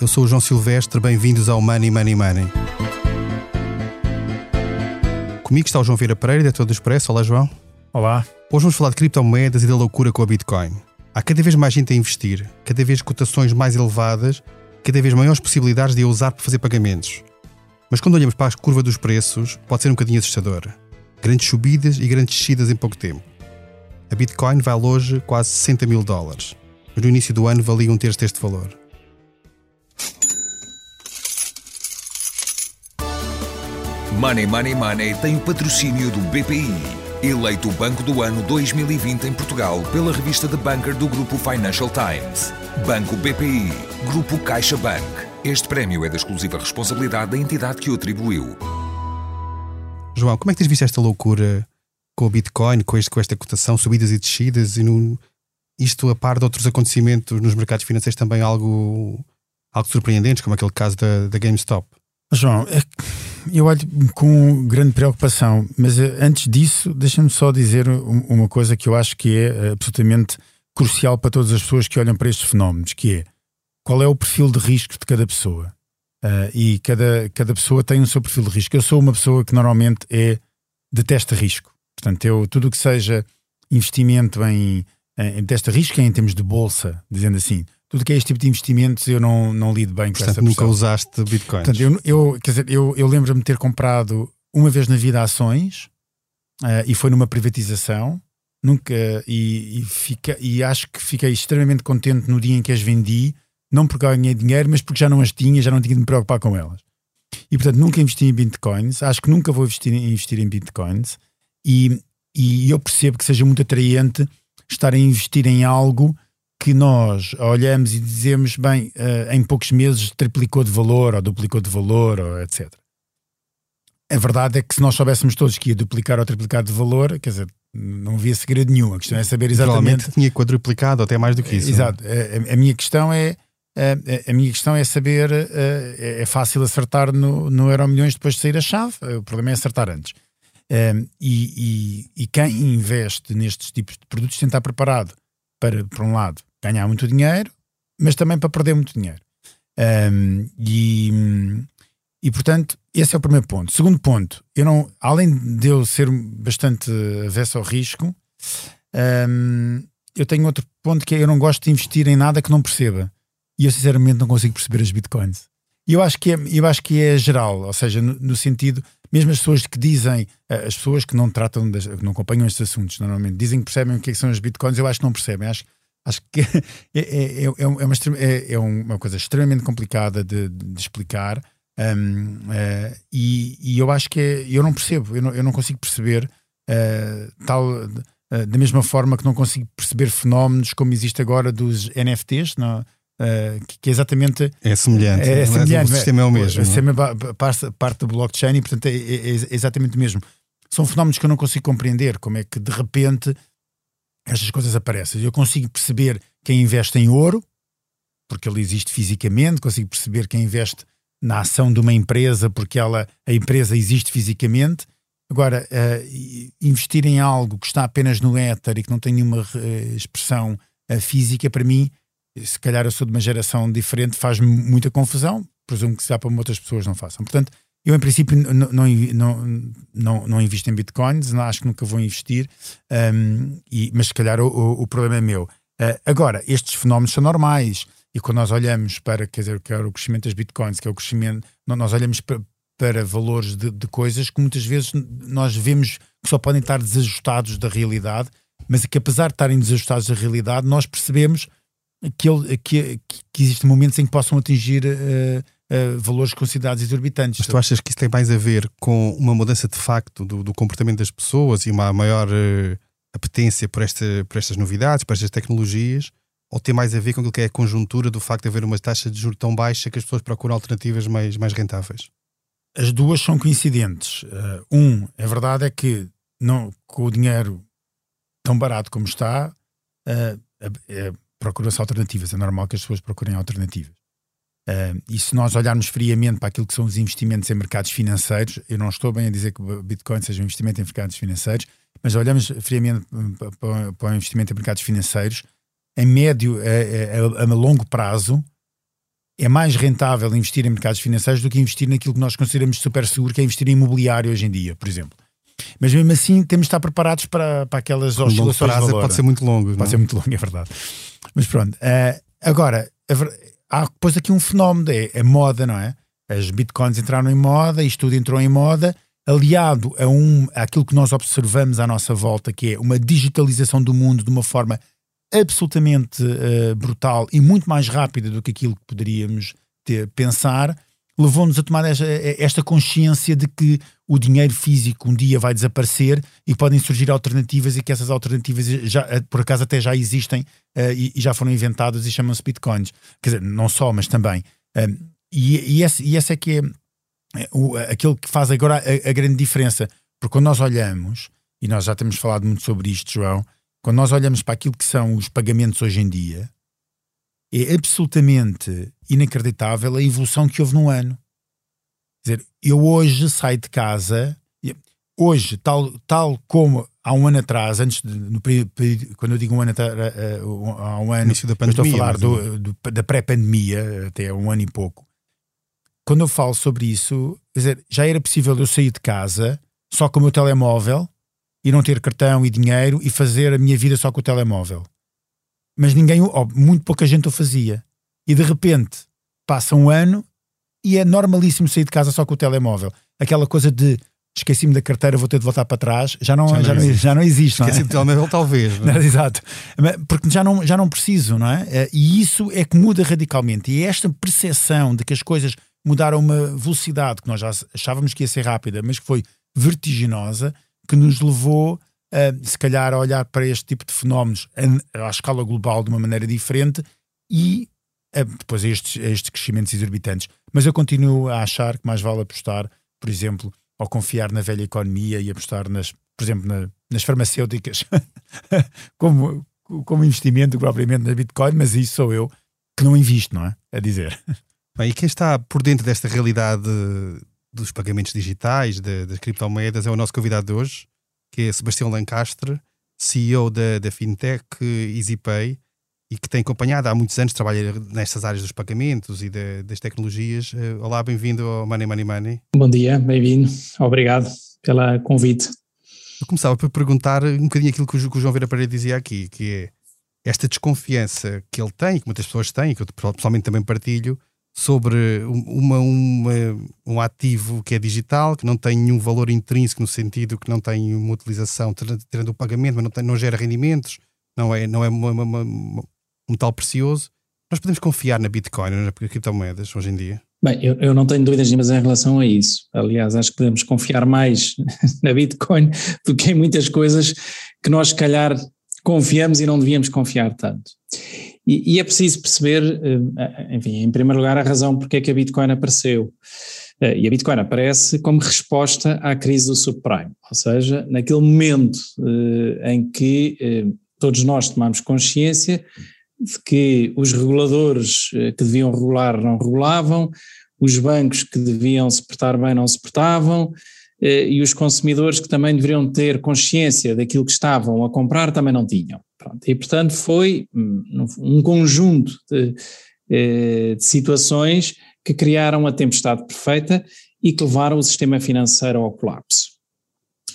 eu sou o João Silvestre, bem-vindos ao Money Money Money. Comigo está o João Vieira Pereira, diretor do Expresso. Olá, João. Olá. Hoje vamos falar de criptomoedas e da loucura com a Bitcoin. Há cada vez mais gente a investir, cada vez cotações mais elevadas, cada vez maiores possibilidades de a usar para fazer pagamentos. Mas quando olhamos para a curva dos preços, pode ser um bocadinho assustador. Grandes subidas e grandes descidas em pouco tempo. A Bitcoin vale hoje quase 60 mil dólares, mas no início do ano valia um terço deste valor. Money Money Money tem o patrocínio do BPI, eleito o Banco do Ano 2020 em Portugal pela revista The Banker do Grupo Financial Times. Banco BPI, Grupo CaixaBank. Este prémio é da exclusiva responsabilidade da entidade que o atribuiu. João, como é que tens visto esta loucura com o Bitcoin, com, este, com esta cotação, subidas e descidas, e no, isto a par de outros acontecimentos nos mercados financeiros também algo, algo surpreendentes, como aquele caso da, da GameStop? João, é, eu olho com grande preocupação, mas eh, antes disso, deixa-me só dizer uma coisa que eu acho que é eh, absolutamente crucial para todas as pessoas que olham para estes fenómenos, que é qual é o perfil de risco de cada pessoa. Uh, e cada, cada pessoa tem o seu perfil de risco. Eu sou uma pessoa que normalmente é detesta risco. Portanto, eu tudo o que seja investimento em, em detesta risco é em termos de bolsa, dizendo assim, tudo que é este tipo de investimentos eu não, não lido bem com Portanto, essa nunca pessoa. usaste Bitcoin. Portanto, eu, eu, quer dizer, eu, eu lembro-me de ter comprado uma vez na vida ações uh, e foi numa privatização. Nunca, e, e, fica, e acho que fiquei extremamente contente no dia em que as vendi, não porque ganhei dinheiro, mas porque já não as tinha, já não tinha de me preocupar com elas. E portanto, nunca investi em bitcoins, acho que nunca vou investir, investir em bitcoins, e, e eu percebo que seja muito atraente estar a investir em algo que nós olhamos e dizemos, bem, uh, em poucos meses triplicou de valor ou duplicou de valor, ou etc. A verdade é que se nós soubéssemos todos que ia duplicar ou triplicar de valor, quer dizer, não havia segredo nenhum. A questão é saber exatamente. Provavelmente tinha quadruplicado, até mais do que isso. Exato. A, a minha questão é. A, a, minha questão é saber, é, é fácil acertar no, no Euro Milhões depois de sair a chave, o problema é acertar antes. Um, e, e, e, quem investe nestes tipos de produtos tem de estar preparado para, por um lado, ganhar muito dinheiro, mas também para perder muito dinheiro. Um, e, e portanto, esse é o primeiro ponto. Segundo ponto, eu não, além de eu ser bastante avesso ao risco, um, eu tenho outro ponto que é eu não gosto de investir em nada que não perceba. E eu sinceramente não consigo perceber as bitcoins. E eu acho que é, eu acho que é geral, ou seja, no, no sentido, mesmo as pessoas que dizem, eh, as pessoas que não tratam, das, que não acompanham estes assuntos normalmente, dizem que percebem o que, é que são as bitcoins, eu acho que não percebem. Acho, acho que é, é, é, é uma, é, é uma coisa extremamente complicada de, de explicar. Um, uh, eh, e, e, eu acho que é, eu não percebo, eu não, eu não consigo perceber uh, tal uh, da mesma forma que não consigo perceber fenómenos como existe agora dos NFTs, não, que, que, é exatamente é semelhante, é, é semelhante o sistema é o mesmo. O sistema parte, parte do blockchain e portanto é, é, é exatamente o mesmo. São fenómenos que eu não consigo compreender, como é que de repente estas coisas aparecem. Eu consigo perceber quem investe em ouro, porque ele existe fisicamente, consigo perceber quem investe na ação de uma empresa, porque ela, a empresa existe fisicamente. Agora, uh, investir em algo que está apenas no éter e que não tem nenhuma uh, expressão uh, física, para mim, se calhar eu sou de uma geração diferente, faz-me muita confusão. Presumo que se dá para outras pessoas não façam. Portanto, eu, em princípio, não, não, não, não invisto em bitcoins, não, acho que nunca vou investir, um, e, mas se calhar o, o, o problema é meu. Uh, agora, estes fenómenos são normais, e quando nós olhamos para, quer dizer, que é o crescimento das bitcoins, que é o crescimento, nós olhamos para, para valores de, de, coisas que muitas vezes nós vemos que só podem estar desajustados da realidade, mas que apesar de estarem desajustados da realidade, nós percebemos que, ele, que, que existem momentos em que possam atingir. Uh, uh, valores considerados exorbitantes. Mas tu achas que isso tem mais a ver com uma mudança de facto do, do comportamento das pessoas e uma maior uh, apetência por, esta, por estas novidades, por estas tecnologias? Ou tem mais a ver com aquilo que é a conjuntura do facto de haver uma taxa de juros tão baixa que as pessoas procuram alternativas mais, mais rentáveis? As duas são coincidentes. Uh, um, a verdade é que não, com o dinheiro tão barato como está, uh, procura-se alternativas. É normal que as pessoas procurem alternativas. Uh, e se nós olharmos friamente para aquilo que são os investimentos em mercados financeiros, eu não estou bem a dizer que o Bitcoin seja um investimento em mercados financeiros, mas olhamos friamente para, para o investimento em mercados financeiros, em médio, a, a, a longo prazo, é mais rentável investir em mercados financeiros do que investir naquilo que nós consideramos super seguro, que é investir em imobiliário hoje em dia, por exemplo. Mas mesmo assim temos de estar preparados para, para aquelas oscilações longo prazo de valor. pode ser muito longo. Pode não? ser muito longo, é verdade. Mas pronto. eh, agora, a há depois aqui um fenómeno, é a moda, não é? As bitcoins entraram em moda, isto tudo entrou em moda, aliado a um, àquilo que nós observamos à nossa volta, que é uma digitalização do mundo de uma forma absolutamente eh, brutal e muito mais rápida do que aquilo que poderíamos ter, pensar, levou-nos a tomar esta, consciência de que o dinheiro físico um dia vai desaparecer e podem surgir alternativas e que essas alternativas já, eh, por acaso até já existem eh, e, e já foram inventadas e chamam-se bitcoins. Quer dizer, não só, mas também. Um, e, e, esse, e esse é que é eh, o, aquilo que faz agora a, a grande diferença. Porque quando nós olhamos, e nós já temos falado muito sobre isto, João, quando nós olhamos para aquilo que são os pagamentos hoje em dia, é absolutamente inacreditável a evolução que houve num ano. Quer dizer, eu hoje saio de casa, hoje, tal, tal como há um ano atrás, antes de, no quando eu digo um ano, atra- eh, há um ano, da eu estou a pandemia. falar do, do- da pré-pandemia, até um ano e pouco. Quando eu falo sobre isso, quer dizer, já era possível eu sair de casa só com o meu telemóvel e não ter cartão e dinheiro e fazer a minha vida só com o telemóvel. Mas ninguém, ou muito pouca gente o fazia. E de repente passa um ano e é normalíssimo sair de casa só com o telemóvel. Aquela coisa de esqueci-me da carteira, vou ter de voltar para trás, já não, Já já não não, existe. já não existe. é? Esqueci do telemóvel, talvez. não é? Exato. Porque já não, já não preciso, não é? Eh, E isso é que muda radicalmente. E é esta percepção de que as coisas mudaram uma velocidade que nós já achávamos que ia ser rápida, mas que foi vertiginosa, que nos levou, se calhar, a olhar para este tipo de fenómenos à escala global de uma maneira diferente e depois a estes, a estes crescimentos exorbitantes. Mas eu continuo a achar que mais vale apostar, por exemplo, ao confiar na velha economia e apostar nas, por exemplo, na- nas farmacêuticas como, como investimento propriamente na Bitcoin, mas isso sou eu que não invisto, não é? A dizer. Bem, e quem está por dentro desta realidade dos pagamentos digitais, de- das criptomoedas, é o nosso convidado de hoje, que é Sebastião Lancastre, CEO da, da FinTech EasyPay e que tem acompanhado há muitos anos, trabalha nestas áreas dos pagamentos e da- das tecnologias. Eh, Olá, bem-vindo ao Money Money Money. Bom dia, bem-vindo. Obrigado pela convite. Eu começava por perguntar um bocadinho aquilo que o, Ju- que o João Vera Pereira dizia aqui, que é esta desconfiança que ele tem, que muitas pessoas têm, que eu pessoalmente também partilho, sobre um- uma, uma- um ativo que é digital, que não tem nenhum valor intrínseco no sentido que não tem uma utilização, tendo o pagamento, mas não, tem- não gera rendimentos, não é, não é uma- uma- um metal precioso. Nós podemos confiar na Bitcoin, nas criptomoedas, hoje em dia? Bem, eu, eu não tenho dúvidas nenhumas em relação a isso. Aliás, acho que podemos confiar mais na Bitcoin do que em muitas coisas que nós, se calhar, confiamos e não devíamos confiar tanto. E, e é preciso perceber, eh, enfim, em primeiro lugar, a razão porque é que a Bitcoin apareceu. Eh, E a Bitcoin aparece como resposta à crise do subprime, ou seja, naquele momento eh, em que eh, todos nós tomamos consciência de que os reguladores eh, que deviam regular não regulavam, os bancos que deviam se portar bem não se portavam, eh, e os consumidores que também deveriam ter consciência daquilo que estavam a comprar também não tinham. Pronto, e portanto foi hum, um conjunto de, eh, de situações que criaram a tempestade perfeita e que levaram o sistema financeiro ao colapso.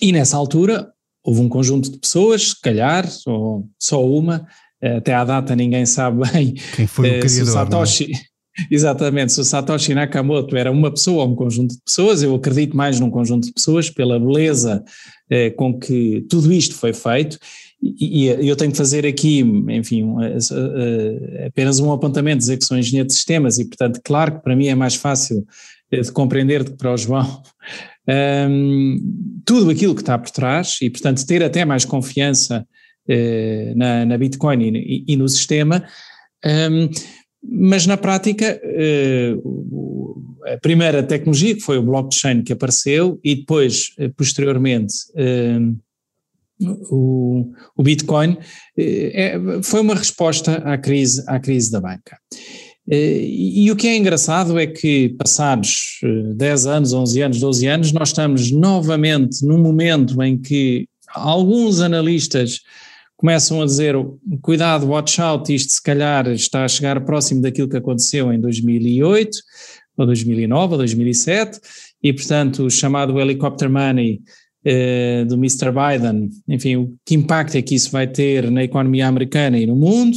E nessa altura houve um conjunto de pessoas, se calhar, ou só uma, até à data ninguém sabe bem Quem foi o eh, se o criador? é? Satoshi, exatamente, se o Satoshi Nakamoto era uma pessoa ou um conjunto de pessoas, eu acredito mais num conjunto de pessoas pela beleza eh, com que tudo isto foi feito. E, eu tenho que fazer aqui, enfim, um, apenas um apontamento, dizer que sou engenheiro de sistemas e, portanto, claro que para mim é mais fácil eh, de compreender do que para o João hum, tudo aquilo que está por trás e, portanto, ter até mais confiança eh, na, na Bitcoin e, e- no sistema. hum, mas na prática, eh, a primeira tecnologia, que foi o blockchain que apareceu, e depois, posteriormente, eh, o, o Bitcoin, eh, é- foi uma resposta à crise, à crise da banca. Eh, E, e o que é engraçado é que, passados eh, 10 anos, 11 anos, 12 anos, nós estamos novamente num momento em que alguns analistas começam a dizer cuidado, watch out, isto se calhar está a chegar próximo daquilo que aconteceu em 2008, ou 2009, ou 2007, e portanto o chamado helicopter money eh, do Mr. Biden, enfim, o que impacto é que isso vai ter na economia americana e no mundo,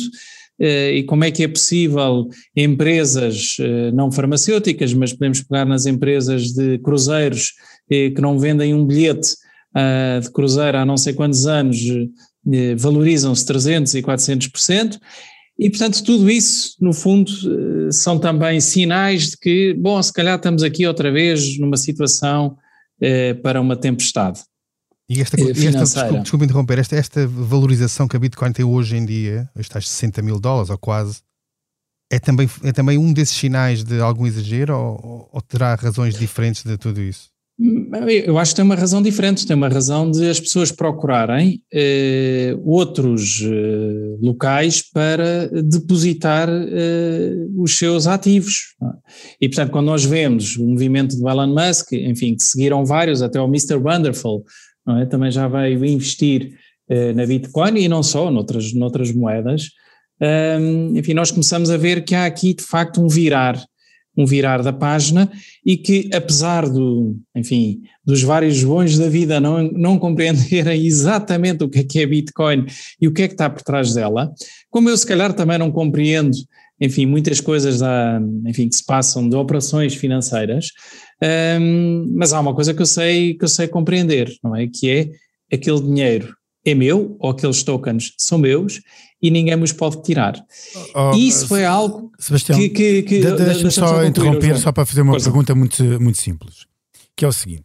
eh, e como é que é possível empresas eh, não farmacêuticas, mas podemos pegar nas empresas de cruzeiros que não vendem um bilhete uh, de cruzeiro há não sei quantos anos, valorizam-se 300 e 400%, e portanto tudo isso, no fundo, são também sinais de que, bom, se calhar estamos aqui outra vez numa situação para uma tempestade. E esta, esta desculpe, desculpe, interromper, esta, esta valorização que a Bitcoin tem hoje em dia, estes 60 mil dólares ou quase, é também, é também um desses sinais de algum exagero ou, ou terá razões diferentes de tudo isso? Eu acho que tem uma razão diferente, tem uma razão de as pessoas procurarem eh, outros eh, locais para depositar eh, os seus ativos. E portanto, quando nós vemos o movimento do Elon Musk, enfim, que seguiram vários, até o Mr. Wonderful, é? também já veio investir eh, na Bitcoin e não só, noutras, noutras moedas. Um, enfim, nós começamos a ver que há aqui de facto um virar um virar da página e que apesar do, enfim, dos vários bons da vida não, não compreenderem exatamente o que é que é Bitcoin e o que é que está por trás dela, como eu se calhar também não compreendo, enfim, muitas coisas da, enfim, que se passam de operações financeiras, um, mas há uma coisa que eu sei que eu sei compreender, não é? Que é aquele dinheiro é meu, ou aqueles tokens são meus, e ninguém me os pode tirar. Oh, oh Isso é algo Sebastião, que... que, que Deixa-me só, só interromper, só para fazer uma Força. pergunta muito, muito simples, que é o seguinte,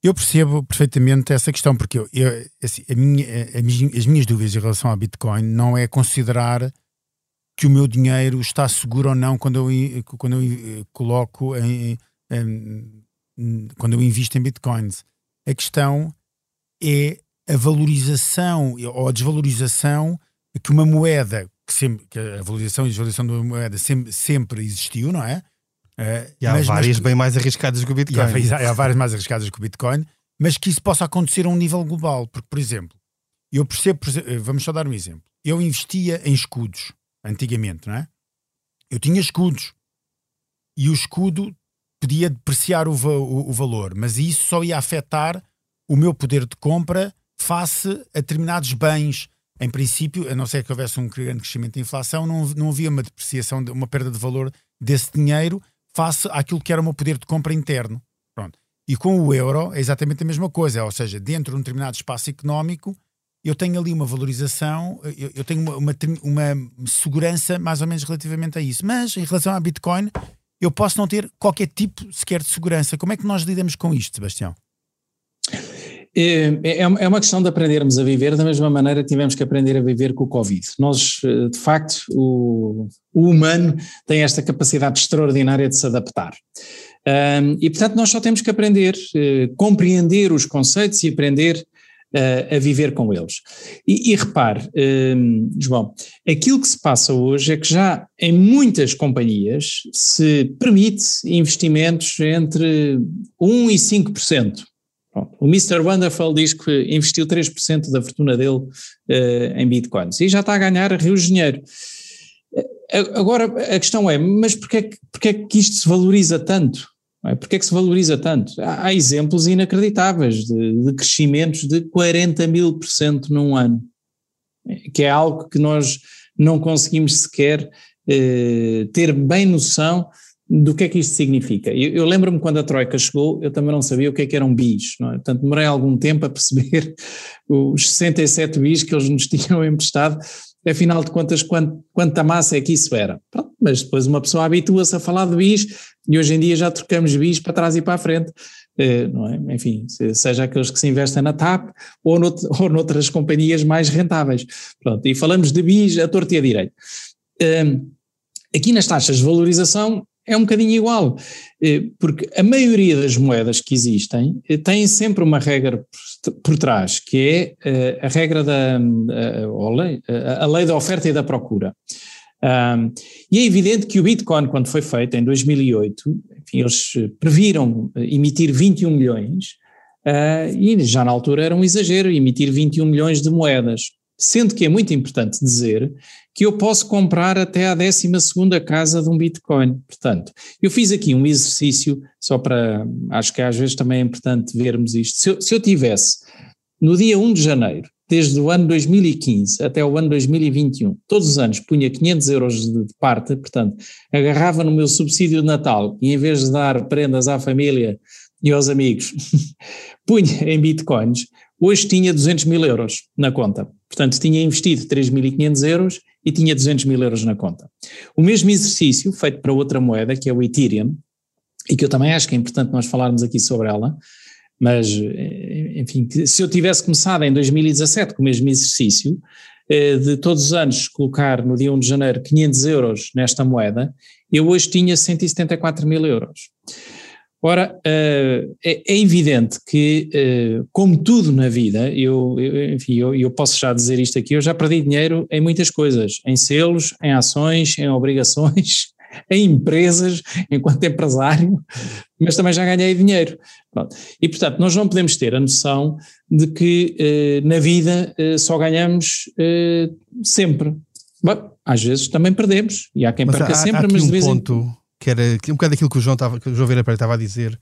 eu percebo perfeitamente essa questão, porque eu, eu assim, a minha, a, as minhas dúvidas em relação à Bitcoin não é considerar que o meu dinheiro está seguro ou não quando eu, quando eu coloco em, em, quando eu invisto em Bitcoins. A questão é a valorização ou a desvalorização que uma moeda, que, sempre, que a valorização e desvalorização de uma moeda sempre, sempre existiu, não é? Uh, e há mas, várias mas, bem mais arriscadas que o Bitcoin. Há, há, várias mais arriscadas que o Bitcoin, mas que isso possa acontecer a um nível global. Porque, por exemplo, eu percebo, eh, vamos só dar um exemplo. Eu investia em escudos, antigamente, não é? Eu tinha escudos e o escudo podia depreciar o, o, o valor, mas isso só ia afetar o meu poder de compra face a determinados bens. Em princípio, a não ser que houvesse um grande crescimento de inflação, não, não havia uma depreciação, uma perda de valor desse dinheiro face àquilo que era o meu poder de compra interno. Pronto. E com o euro é exatamente a mesma coisa, ou seja, dentro de um determinado espaço económico, eu tenho ali uma valorização, eu, eu tenho uma, uma, uma, segurança mais ou menos relativamente a isso. Mas em relação à Bitcoin, eu posso não ter qualquer tipo sequer de segurança. Como é que nós lidamos com isto, Sebastião? É, é, é uma questão de aprendermos a viver da mesma maneira que tivemos que aprender a viver com o Covid. Nós, eh, de facto, o, o humano tem esta capacidade extraordinária de se adaptar. Um, e, portanto, nós só temos que aprender, uh, compreender os conceitos e aprender uh, a viver com eles. E, e repare, um, João, aquilo que se passa hoje é que já em muitas companhias se permite investimentos entre 1% e 5%. O Mr. Wonderful diz que investiu 3% da fortuna dele uh, em bitcoins e já está a ganhar rios de dinheiro. Eh, agora a questão é, mas porquê, porquê que isto se valoriza tanto? É? Porquê que se valoriza tanto? Há, há exemplos inacreditáveis de, de, crescimentos de 40 mil por cento num ano, que é algo que nós não conseguimos sequer eh, ter bem noção do que é que isto significa. Eu, eu lembro-me quando a Troika chegou, eu também não sabia o que é que eram bis, não é? portanto demorei algum tempo a perceber os 67 bis que eles nos tinham emprestado, afinal de contas quanto, quanta massa é que isso era. Pronto, mas depois uma pessoa habitua-se a falar de bis e hoje em dia já trocamos bis para trás e para a frente, eh, é? enfim, seja aqueles que se investem na TAP ou, ou noutras companhias mais rentáveis. Pronto, e falamos de bis a torto e a direito. Aqui nas taxas de valorização é um bocadinho igual, eh, porque a maioria das moedas que existem eh, têm sempre uma regra por trás, que é eh, a regra da a lei da oferta e da procura. e é evidente que o Bitcoin, quando foi feito em 2008, enfim, eles previram emitir 21 milhões, e já na altura era um exagero emitir 21 milhões de moedas. Sendo que é muito importante dizer que eu posso comprar até a 12 casa de um Bitcoin. Portanto, eu fiz aqui um exercício, só para. Acho que às vezes também é importante vermos isto. Se eu, se eu tivesse, no dia 1 de janeiro, desde o ano 2015 até o ano 2021, todos os anos punha 500 euros de, parte, portanto, agarrava no meu subsídio de Natal e em vez de dar prendas à família e aos amigos, punha em bitcoins, hoje tinha 200 mil euros na conta. Portanto, tinha investido 3.500 euros e tinha 200 mil euros na conta. O mesmo exercício, feito para outra moeda, que é o Ethereum, e que eu também acho que é importante nós falarmos aqui sobre ela, mas, eh, enfim, se eu tivesse começado em 2017 com o mesmo exercício, eh, de todos os anos colocar no dia 1 de janeiro 500 euros nesta moeda, eu hoje tinha 174 mil euros. Ora, eh, é, é evidente que, como tudo na vida, eu, enfim, eu, eu posso já dizer isto aqui, eu já perdi dinheiro em muitas coisas, em selos, em ações, em obrigações, em empresas, enquanto empresário, mas também já ganhei dinheiro. Pronto. E, portanto, nós não podemos ter a noção de que eh, na vida eh, só ganhamos eh, sempre. Bom, às vezes também perdemos, e há quem mas perca há, sempre, há mas um de vez ponto em... que era um bocado aquilo que o João, estava, que o João Vieira estava a dizer,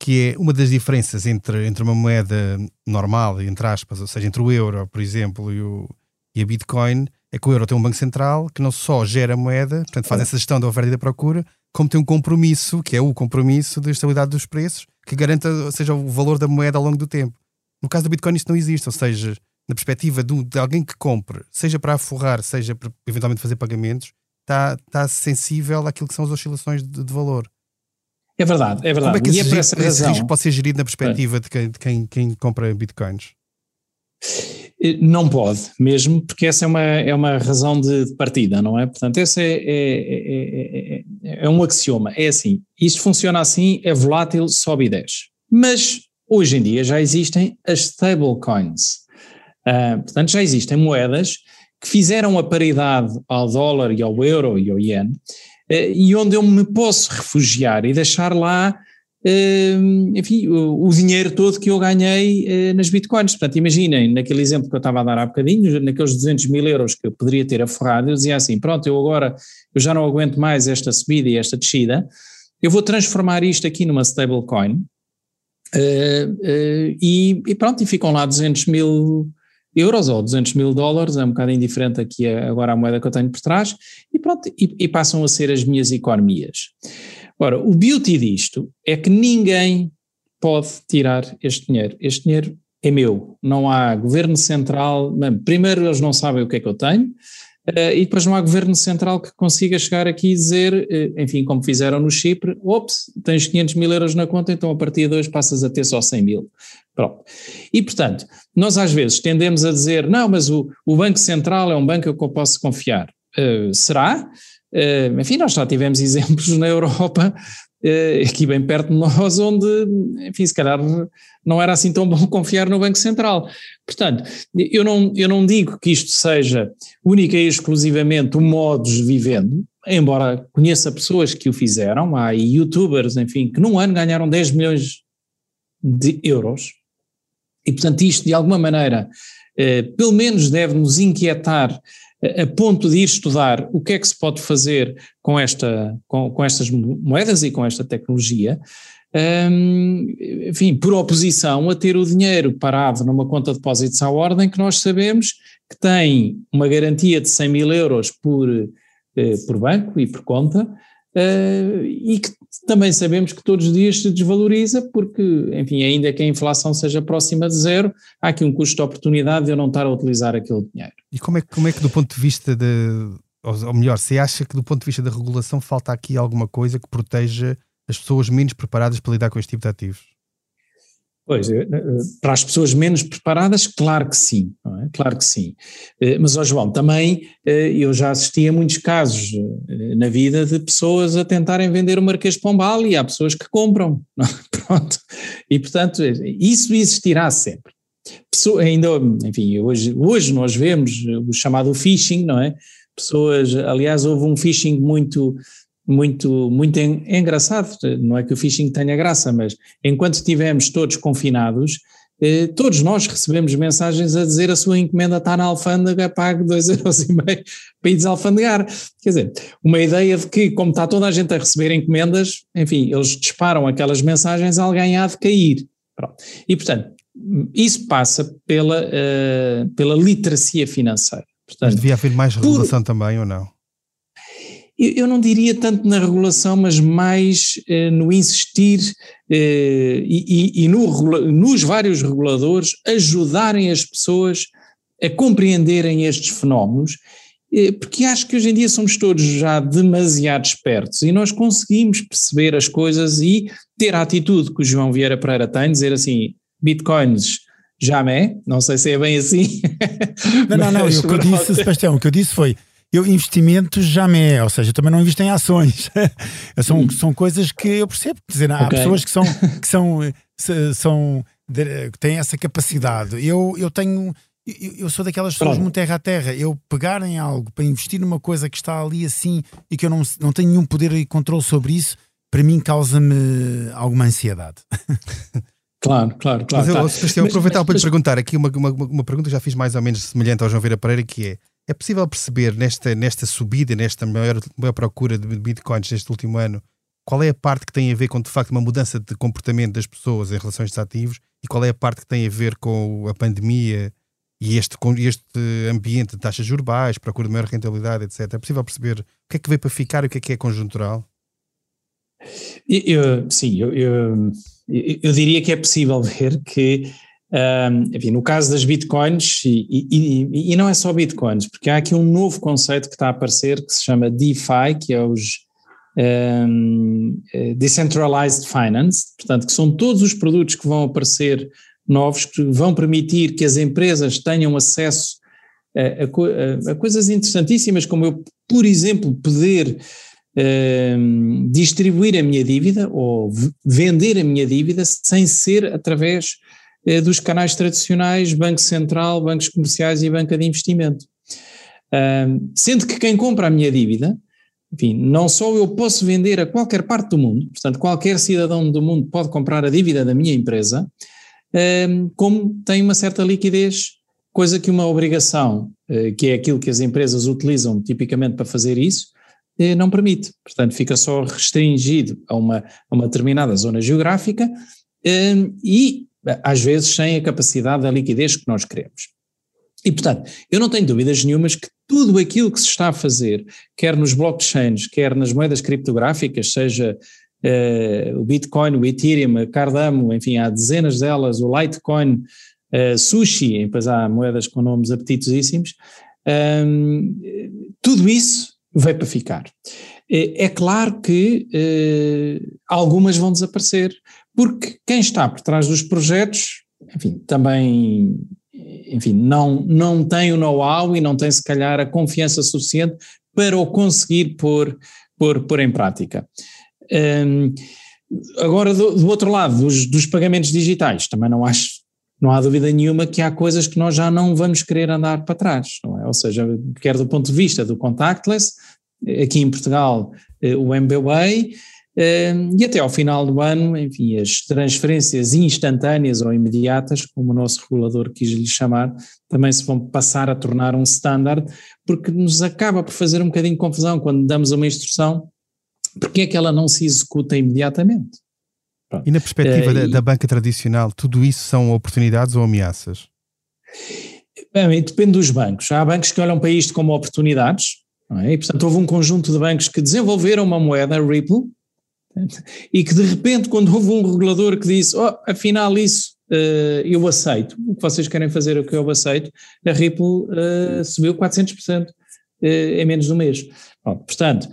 que é uma das diferenças entre, entre uma moeda normal, entre aspas, ou seja, entre o euro, por exemplo, e, o, e a Bitcoin, é que o euro tem um banco central que não só gera moeda, portanto faz essa gestão da oferta e da procura, como tem um compromisso, que é o compromisso da estabilidade dos preços, que garanta, seja, o valor da moeda ao longo do tempo. No caso do Bitcoin isso não existe, ou seja, na perspectiva de, de alguém que compre, seja para aforrar, seja para eventualmente fazer pagamentos, está, está sensível àquilo que são as oscilações de, de valor. É verdade, é verdade. Como é que esse, e é esse razão... risco pode ser gerido na perspectiva é. de, quem, de quem, quem compra bitcoins? Eh, não pode, mesmo, porque essa é uma, é uma razão de, partida, não é? Portanto, esse é, é, é, é, um axioma. É assim, isto funciona assim, é volátil, sobe e desce. Mas hoje em dia já existem as stablecoins. Uh, portanto, já existem moedas que fizeram a paridade ao dólar e ao euro e ao yen, uh, e onde eu me posso refugiar e deixar lá enfim, o, o, dinheiro todo que eu ganhei eh, nas bitcoins. Portanto, imaginem, naquele exemplo que eu estava a dar há bocadinho, naqueles 200 mil euros que eu poderia ter aforrado, eu dizia assim, pronto, eu agora, eu já não aguento mais esta subida e esta descida, eu vou transformar isto aqui numa stablecoin, uh, uh, e, e, pronto, e ficam lá 200 mil euros ou 200 mil dólares, é um bocado indiferente aqui agora a moeda que eu tenho por trás, e pronto, e, e passam a ser as minhas economias. Ora, o beauty disto é que ninguém pode tirar este dinheiro. Este dinheiro é meu. Não há governo central. Primeiro, eles não sabem o que é que eu tenho. Uh, e depois não há governo central que consiga chegar aqui e dizer, uh, enfim, como fizeram no Chipre, ops, tens 500 mil euros na conta, então a partir de hoje passas a ter só 100 mil. Pronto. E portanto, nós às vezes tendemos a dizer, não, mas o, o Banco Central é um banco que eu posso confiar. Uh, será? Uh, enfim, nós já tivemos exemplos na Europa, aqui bem perto de nós, onde, enfim, se calhar não era assim tão bom confiar no Banco Central. Portanto, eu não, eu não digo que isto seja única e exclusivamente o modus vivendo, embora conheça pessoas que o fizeram, há youtubers, enfim, que num ano ganharam 10 milhões de euros, e portanto isto de alguma maneira, uh, pelo menos deve nos inquietar a ponto de ir estudar o que é que se pode fazer com, esta, com, com estas moedas e com esta tecnologia, um, enfim, por oposição a ter o dinheiro parado numa conta de depósitos à ordem que nós sabemos que tem uma garantia de 100 mil euros por, eh, por banco e por conta, uh, e que também sabemos que todos os dias se desvaloriza, porque, enfim, ainda que a inflação seja próxima de zero, há aqui um custo de oportunidade de eu não estar a utilizar aquele dinheiro. E como é, como é que, do ponto de vista de. Ou melhor, você acha que do ponto de vista da regulação falta aqui alguma coisa que proteja as pessoas menos preparadas para lidar com este tipo de ativos? Pois, eh, eh, para as pessoas menos preparadas, claro que sim, é? claro que sim. Eh, mas, ó João, também eu já assisti a muitos casos na vida de pessoas a tentarem vender o Marquês de Pombal e há pessoas que compram, é? pronto. E, portanto, isso existirá sempre. Pessoa, ainda, enfim, hoje, hoje nós vemos o chamado phishing, não é? Pessoas, aliás, houve um phishing muito muito, muito engraçado. Não é que o phishing tenha graça, mas enquanto estivemos todos confinados, eh, todos nós recebemos mensagens a dizer a sua encomenda está na alfândega, pague 2,5€ para ir desalfandegar. Quer dizer, uma ideia de que, como está toda a gente a receber encomendas, enfim, eles disparam aquelas mensagens, alguém há de cair. Pronto. E, portanto, isso passa pela, uh, pela literacia financeira. Portanto, Mas devia haver mais regulação por, também, ou não? Eu não diria tanto na regulação, mas mais eh, no insistir eh, e, e, no, nos vários reguladores ajudarem as pessoas a compreenderem estes fenómenos, eh, porque acho que hoje em dia somos todos já demasiado espertos e nós conseguimos perceber as coisas e ter a atitude que o João Vieira Pereira tem, dizer assim, bitcoins jamais, não sei se é bem assim. Não, não, não, o que eu disse, Sebastião, o que eu disse foi eu investimento já me é, ou seja, também não invisto em ações. são, hum. são coisas que eu percebo. Quer dizer, há okay. pessoas que são, que são, são que têm essa capacidade. Eu, eu tenho. Eu sou daquelas pessoas Pronto. muito terra a terra. Eu pegar em algo para investir numa coisa que está ali assim e que eu não, não tenho nenhum poder e controle sobre isso, para mim causa-me alguma ansiedade. Claro, claro, claro. Mas eu, Sebastião, aproveitava para lhe perguntar aqui uma, uma, uma pergunta que já fiz mais ou menos semelhante ao João Vera Pereira, que é é possível perceber nesta, nesta subida, nesta maior, maior procura de bitcoins neste último ano, qual é a parte que tem a ver com de facto uma mudança de comportamento das pessoas em relação a estes ativos e qual é a parte que tem a ver com a pandemia e este, este ambiente de taxas urbais, procura de maior rentabilidade, etc. É possível perceber o que é que veio para ficar e o que é que é conjuntural? Eu, sim, eu, eu, eu, diria que é possível ver que enfim, no caso das bitcoins, e, e, e, não é só bitcoins, porque há aqui um novo conceito que está a aparecer que se chama DeFi, que é os um, eh, Decentralized Finance, portanto, que são todos os produtos que vão aparecer novos, que vão permitir que as empresas tenham acesso a, a, a coisas interessantíssimas, como eu, por exemplo, poder um, distribuir a minha dívida ou vender a minha dívida sem ser através dos canais tradicionais, Banco Central, bancos comerciais e banca de investimento. sendo que quem compra a minha dívida, enfim, não só eu posso vender a qualquer parte do mundo, portanto, qualquer cidadão do mundo pode comprar a dívida da minha empresa, como tem uma certa liquidez, coisa que uma obrigação, eh, que é aquilo que as empresas utilizam tipicamente para fazer isso, eh, não permite. Portanto, fica só restringido a uma, a uma determinada zona geográfica e às vezes sem a capacidade da liquidez que nós queremos. E, portanto, eu não tenho dúvidas nenhumas que tudo aquilo que se está a fazer, quer nos blockchains, quer nas moedas criptográficas, seja uh, o Bitcoin, o Ethereum, a Cardano, enfim, há dezenas delas, o Litecoin, uh, Sushi, depois há moedas com nomes apetitosíssimos, um, tudo isso veio para ficar. É, é claro que uh, algumas vão desaparecer, porque quem está por trás dos projetos, enfim, também enfim, não, não tem o know-how e não tem se calhar a confiança suficiente para o conseguir pôr, pôr, pôr em prática. Um, agora, do, do, outro lado, dos, dos pagamentos digitais, também não acho, não há dúvida nenhuma que há coisas que nós já não vamos querer andar para trás, é? Ou seja, quer do ponto de vista do contactless, aqui em Portugal eh, o MBWay, e até ao final do ano, enfim, as transferências instantâneas ou imediatas, como o nosso regulador quis lhe chamar, também se vão passar a tornar um standard, porque nos acaba por fazer um bocadinho de confusão quando damos uma instrução, porque é que ela não se executa imediatamente. Pronto. E na perspectiva uh, da, da, banca tradicional, tudo isso são oportunidades ou ameaças? Bem, depende dos bancos. Há bancos que olham para isto como oportunidades, é? e portanto houve um conjunto de bancos que desenvolveram uma moeda, Ripple, e que de repente, quando houve um regulador que disse, oh, afinal isso uh, eu aceito, o que vocês querem fazer é o que eu aceito, a Ripple uh, subiu 400% uh, em menos de um mês. Pronto, portanto,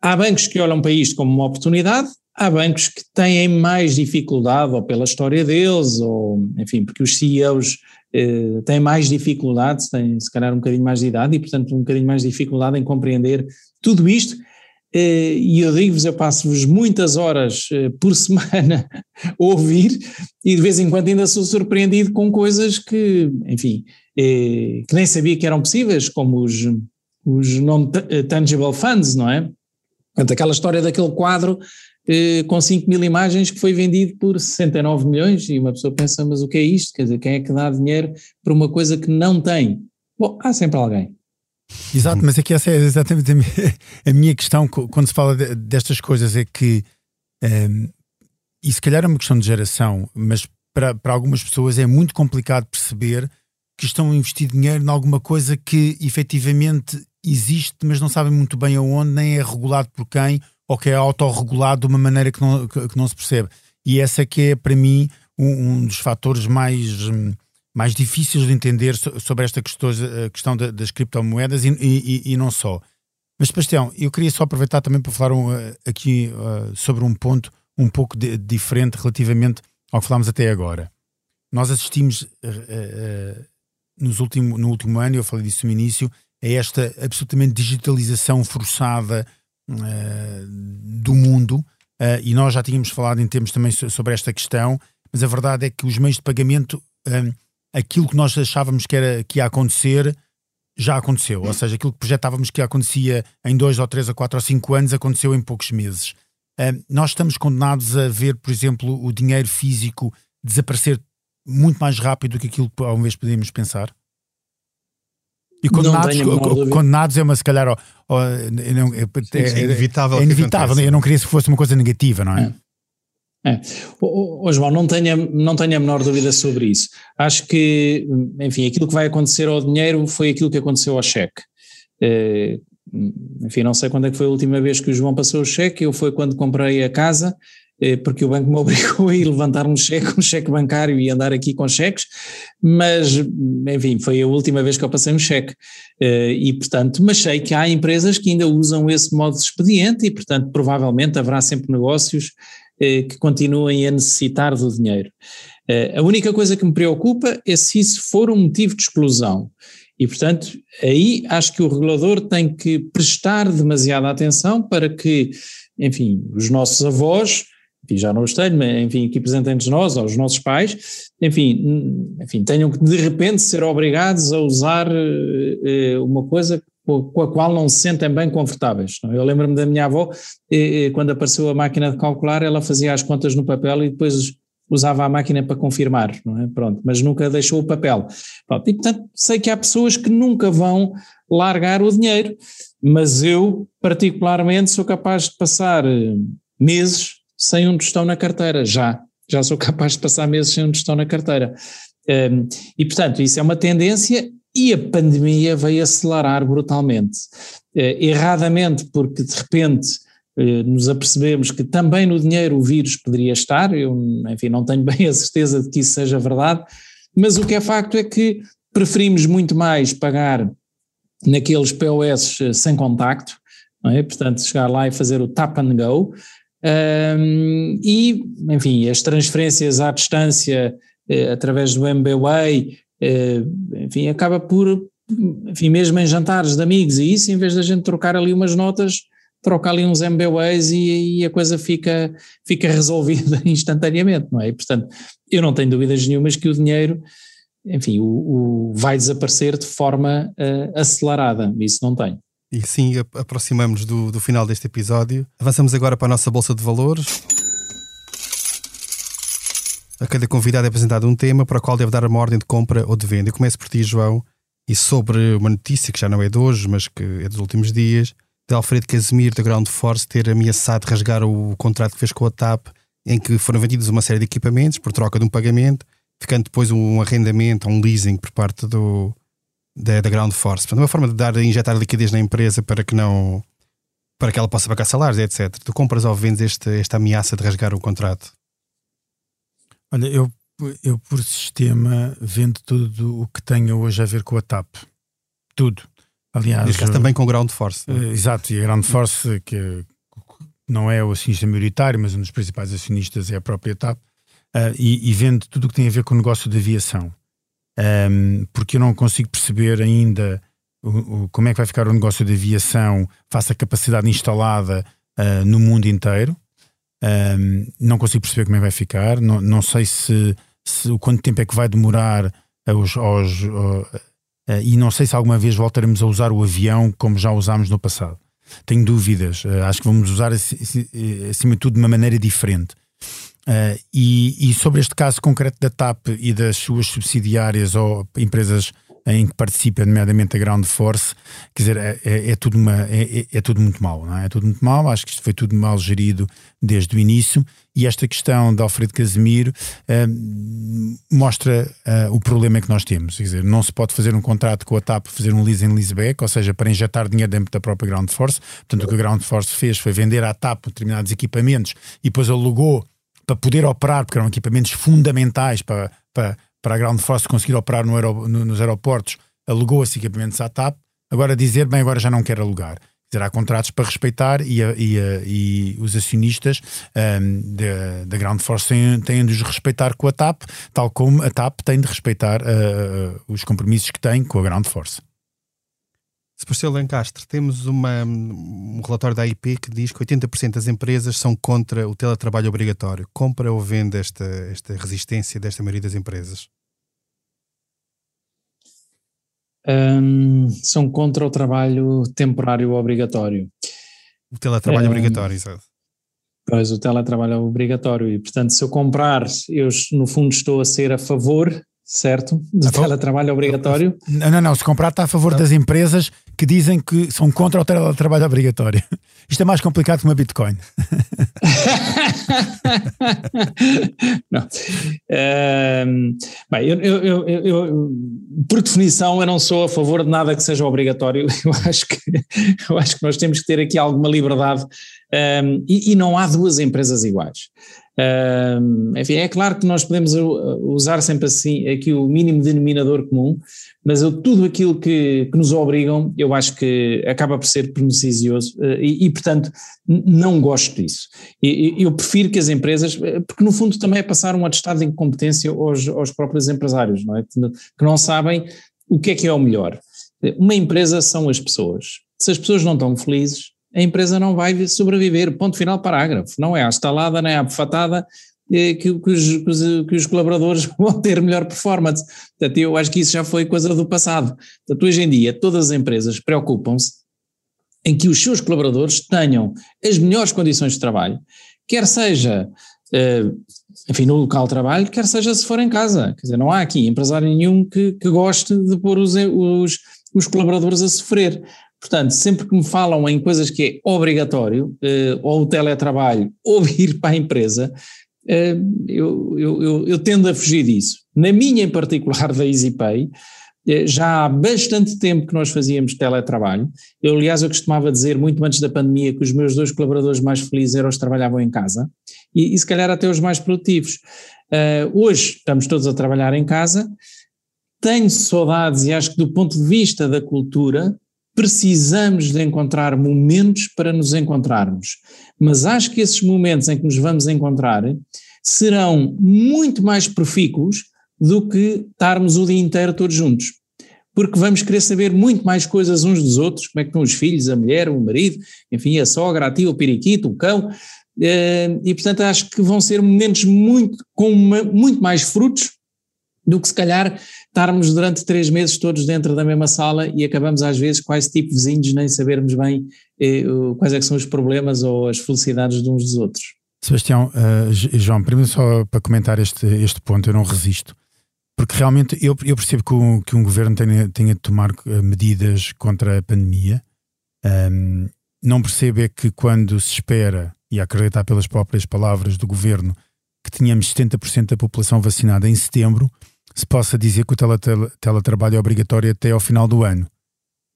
há bancos que olham para isto como uma oportunidade, há bancos que têm mais dificuldade, ou pela história deles, ou enfim, porque os CEOs eh, têm mais dificuldade, têm se calhar um bocadinho mais de idade e, portanto, um bocadinho mais de dificuldade em compreender tudo isto eh, e eu digo-vos, eu passo-vos muitas horas eh, por semana a ouvir e de vez em quando ainda sou surpreendido com coisas que, enfim, eh, que nem sabia que eram possíveis, como os, os non-tangible funds, não é? Portanto, aquela história daquele quadro eh, com 5 mil imagens que foi vendido por 69 milhões e uma pessoa pensa, mas o que é isto? Quer dizer, quem é que dá dinheiro para uma coisa que não tem? Bom, há sempre alguém. Exato, mas aqui essa é exatamente a minha questão quando se fala destas coisas, é que um, ehm, e se calhar é uma questão de geração, mas para, para algumas pessoas é muito complicado perceber que estão a investir dinheiro em alguma coisa que efetivamente existe, mas não sabem muito bem aonde, nem é regulado por quem, ou que é autorregulado de uma maneira que não, que, que não se percebe. E essa é que é, para mim, um, um dos fatores mais, mais difíceis de entender sobre esta questão, questão das criptomoedas e, e, e, não só. Mas, Sebastião, eu queria só aproveitar também para falar um, aqui uh, sobre um ponto um pouco de, diferente relativamente ao que falámos até agora. Nós assistimos uh, uh, nos último, no último ano, eu falei disso no início, a esta absolutamente digitalização forçada do mundo, e nós já tínhamos falado em termos também sobre esta questão, mas a verdade é que os meios de pagamento, aquilo que nós achávamos que, era, que ia acontecer, já aconteceu. Ou seja, aquilo que projetávamos que acontecia em dois ou três ou quatro ou cinco anos, aconteceu em poucos meses. Uh, nós estamos condenados a ver, por exemplo, o dinheiro físico desaparecer muito mais rápido do que aquilo que alguma vez podíamos pensar? E condenados, condenados é uma, se calhar, oh, oh, não, é, é, é, inevitável. É inevitável, eu não queria que fosse uma coisa negativa, não é? é. É. Oh, João, não tenha, não tenha a menor dúvida sobre isso. Acho que, enfim, aquilo que vai acontecer ao dinheiro foi aquilo que aconteceu ao cheque. Uh, enfim, não sei quando é que foi a última vez que o João passou o cheque, eu foi quando comprei a casa eh, porque o banco me obrigou a ir levantar um cheque, um cheque bancário e andar aqui com cheques, mas, enfim, foi a última vez que eu passei um cheque. Eh, e, portanto, mas sei que há empresas que ainda usam esse modo de expediente e, portanto, provavelmente haverá sempre negócios que continuem a necessitar do dinheiro. A única coisa que me preocupa é se isso for um motivo de exclusão. E, portanto, aí acho que o regulador tem que prestar demasiada atenção para que, enfim, os nossos avós enfim, já não os tenho, mas enfim, aqui presentes nós, aos nossos pais, enfim, enfim, tenham que de repente ser obrigados a usar uh, uma coisa com a qual não se sentem bem confortáveis. Eu lembro-me da minha avó, eh, quando apareceu a máquina de calcular, ela fazia as contas no papel e depois usava a máquina para confirmar, não é? Pronto, mas nunca deixou o papel. Pronto, e portanto sei que há pessoas que nunca vão largar o dinheiro, mas eu particularmente sou capaz de passar meses sem um tostão na carteira, já. Já sou capaz de passar meses sem um tostão na carteira. Um, e, portanto, isso é uma tendência e a pandemia veio acelerar brutalmente. Uh, erradamente, porque de repente uh, nos apercebemos que também no dinheiro o vírus poderia estar, eu, enfim, não tenho bem a certeza de que isso seja verdade, mas o que é facto é que preferimos muito mais pagar naqueles POS eh, sem contacto, é? portanto chegar lá e fazer o tap and go, um, e, enfim, as transferências à distância eh, através do MBWay, eh, enfim, acaba por, enfim, mesmo em jantares de amigos e isso, em vez da gente trocar ali umas notas, troca ali uns MBWays e, e, a coisa fica, fica resolvida instantaneamente, não é? E, portanto, eu não tenho dúvidas nenhumas que o dinheiro, enfim, o, o vai desaparecer de forma uh, acelerada, isso não tenho. E sim, aproximamos do, do final deste episódio. Avançamos agora para a nossa Bolsa de Valores. A cada convidado é apresentado um tema para o qual deve dar uma ordem de compra ou de venda. Eu começo por ti, João, e sobre uma notícia que já não é de hoje, mas que é dos últimos dias, de Alfredo Casimiro, da Ground Force, ter ameaçado rasgar o contrato que fez com a TAP, em que foram vendidos uma série de equipamentos por troca de um pagamento, ficando depois um arrendamento, um leasing por parte do, da, da ground force. Portanto, uma forma de dar, injetar liquidez na empresa para que não para que ela possa pagar salários, etc. Tu compras ou vendes este, esta ameaça de rasgar o contrato? Olha, eu, eu por sistema vendo tudo o que tenha hoje a ver com a TAP. Tudo. Aliás. Neste caso também com Ground Force. Uh, exato, e a Ground Force, que não é o acionista maioritário, mas um dos principais acionistas é a própria TAP, uh, e, e vende tudo o que tem a ver com o negócio de aviação um, porque eu não consigo perceber ainda o, o, como é que vai ficar o negócio de aviação face à capacidade instalada uh, no mundo inteiro. Um, não consigo perceber como é que vai ficar. Não, não sei se, se quanto tempo é que vai demorar aos, aos uh, e não sei se alguma vez voltaremos a usar o avião como já usámos no passado. tenho dúvidas. Uh, acho que vamos usar, acima de tudo, de uma maneira diferente. Uh, e, e, sobre este caso concreto da TAP e das suas subsidiárias ou empresas em que participa, nomeadamente a Ground Force, quer dizer, é, é, é tudo, uma, é, é, é, tudo muito mal, não é? É tudo muito mal, acho que isto foi tudo mal gerido desde o início e esta questão de Alfredo Casemiro uh, mostra uh, o problema que nós temos, quer dizer, não se pode fazer um contrato com a TAP, fazer um lease lease back, ou seja, para injetar dinheiro dentro da própria Ground Force, portanto o que a Ground Force fez foi vender à TAP determinados equipamentos e depois alugou para poder operar, porque eram equipamentos fundamentais para, para, para a Ground Force conseguir operar no no, nos aeroportos, alugou esses equipamentos à TAP. Agora dizer, bem, agora já não quer alugar. Dizer, há contratos para respeitar e, e, e os acionistas um, da Ground Force têm, têm de os respeitar com a TAP, tal como a TAP tem de respeitar uh, os compromissos que tem com a Ground Force. Sebastião Lencastre, temos uma, um relatório da IP que diz que 80% das empresas são contra o teletrabalho obrigatório. Compra ou vende esta, esta resistência desta maioria das empresas? Um, são contra o trabalho temporário obrigatório. O teletrabalho um, obrigatório, exato. Pois, o teletrabalho é obrigatório e, portanto, se eu comprar, eu no fundo estou a ser a favor certo? Do teletrabalho obrigatório. Não, não, não. Se comprar está a favor não. das empresas que dizem que são contra o teletrabalho obrigatório. Isto é mais complicado que uma Bitcoin. não. Um, bem, eu, eu, eu, eu, por definição, eu não sou a favor de nada que seja obrigatório. Eu acho que, eu acho que nós temos que ter aqui alguma liberdade um, e, e não há duas empresas iguais. Enfim, é claro que nós podemos usar sempre assim aqui o mínimo denominador comum, mas eu, tudo aquilo que, que, nos obrigam, eu acho que acaba por ser pernicioso uh, e, e, portanto, não gosto disso. E, eu prefiro que as empresas, eh, porque no fundo também é passar um atestado de incompetência aos, aos próprios empresários, não é? Que não sabem o que é que é o melhor. Uma empresa são as pessoas. Se as pessoas não estão felizes, a empresa não vai sobreviver, ponto final parágrafo, não é à estalada nem à bufatada eh, que, que, os, que, os, que, os, colaboradores vão ter melhor performance. Portanto, eu acho que isso já foi coisa do passado. Portanto, hoje em dia, todas as empresas preocupam-se em que os seus colaboradores tenham as melhores condições de trabalho, quer seja, eh, enfim, no local de trabalho, quer seja se for em casa. Quer dizer, não há aqui empresário nenhum que, goste de pôr os, os, os colaboradores a sofrer. Portanto, sempre que me falam em coisas que é obrigatório, uh, ou o teletrabalho, ou ir para a empresa, uh, eu, eu, eu, eu, tendo a fugir disso. Na minha em particular da EasyPay, uh, já há bastante tempo que nós fazíamos teletrabalho. Eu, aliás, eu costumava dizer, muito antes da pandemia, que os meus dois colaboradores mais felizes eram os que trabalhavam em casa, e, e se calhar até os mais produtivos. hoje estamos todos a trabalhar em casa, tenho saudades e acho que do ponto de vista da cultura, precisamos de encontrar momentos para nos encontrarmos. Mas acho que esses momentos em que nos vamos encontrar serão muito mais profícuos do que estarmos o dia inteiro todos juntos. Porque vamos querer saber muito mais coisas uns dos outros, como é que estão os filhos, a mulher, o marido, enfim, a sogra, a tia, o periquito, o cão, eh, e portanto acho que vão ser momentos muito, com muito mais frutos do que se calhar estarmos durante três meses todos dentro da mesma sala e acabamos às vezes quase tipo vizinhos nem sabermos bem eh, quais é são os problemas ou as felicidades de uns dos outros. Sebastião, uh, João, primeiro só para comentar este, este ponto, eu não resisto, porque realmente eu, eu percebo que, um, que um governo tenha, tenha de tomar eh, medidas contra a pandemia, um, não percebo é que quando se espera, e acreditar pelas próprias palavras do governo, que tínhamos 70% da população vacinada em setembro, se possa dizer que o teletrabalho é obrigatório até ao final do ano.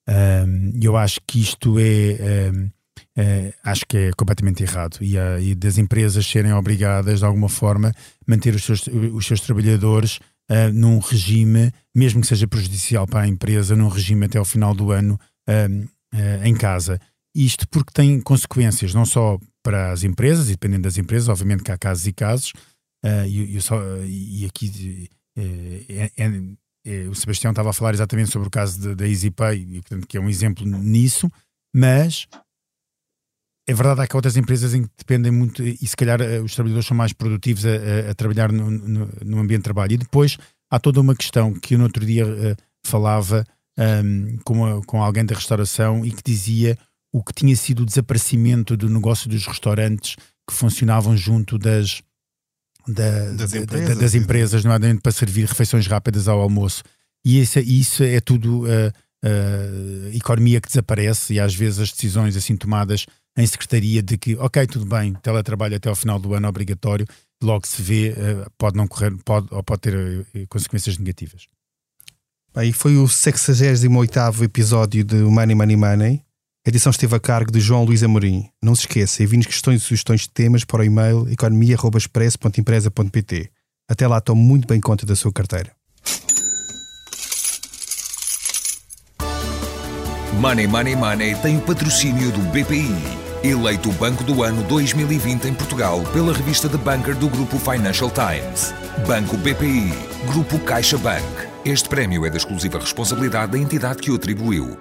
Um, eu acho que isto é, um, é, acho que é completamente errado e, uh, e, das empresas serem obrigadas de alguma forma manter os seus, os seus trabalhadores uh, num regime, mesmo que seja prejudicial para a empresa, num regime até ao final do ano uh, em casa. Isto porque tem consequências não só para as empresas, e dependendo das empresas, obviamente que há casos e casos, e, e, e aqui é, é, é, o Sebastião estava a falar exatamente sobre o caso da EasyPay, portanto, que é um exemplo nisso, mas é verdade que há outras empresas em que dependem muito, e se calhar eh, os trabalhadores são mais produtivos a, a, a trabalhar no, no, no, ambiente de trabalho. E depois há toda uma questão que eu no outro dia uh, falava um, com, a, com alguém da restauração e que dizia o que tinha sido o desaparecimento do negócio dos restaurantes que funcionavam junto das, da, Das da- empresas. da- das empresas, nomeadamente para servir refeições rápidas ao almoço. E isso, isso é tudo uh, uh, economia que desaparece e às vezes as decisões assim tomadas em secretaria de que, ok, tudo bem, teletrabalho até ao final do ano obrigatório, logo se vê, uh, pode não correr, pode, ou pode ter consequências negativas. Aí foi o 68 episódio de Money Money Money. A edição esteve a cargo de João Luís Amorim. Não se esqueça, envie-nos questões e sugestões de temas para o e-mail economia.express.empresa.pt. Até lá, tome muito bem conta da sua carteira. Money Money Money tem o patrocínio do BPI, eleito o Banco do Ano 2020 em Portugal pela revista The Banker do grupo Financial Times. Banco BPI, Grupo CaixaBank. Este prémio é da exclusiva responsabilidade da entidade que o atribuiu.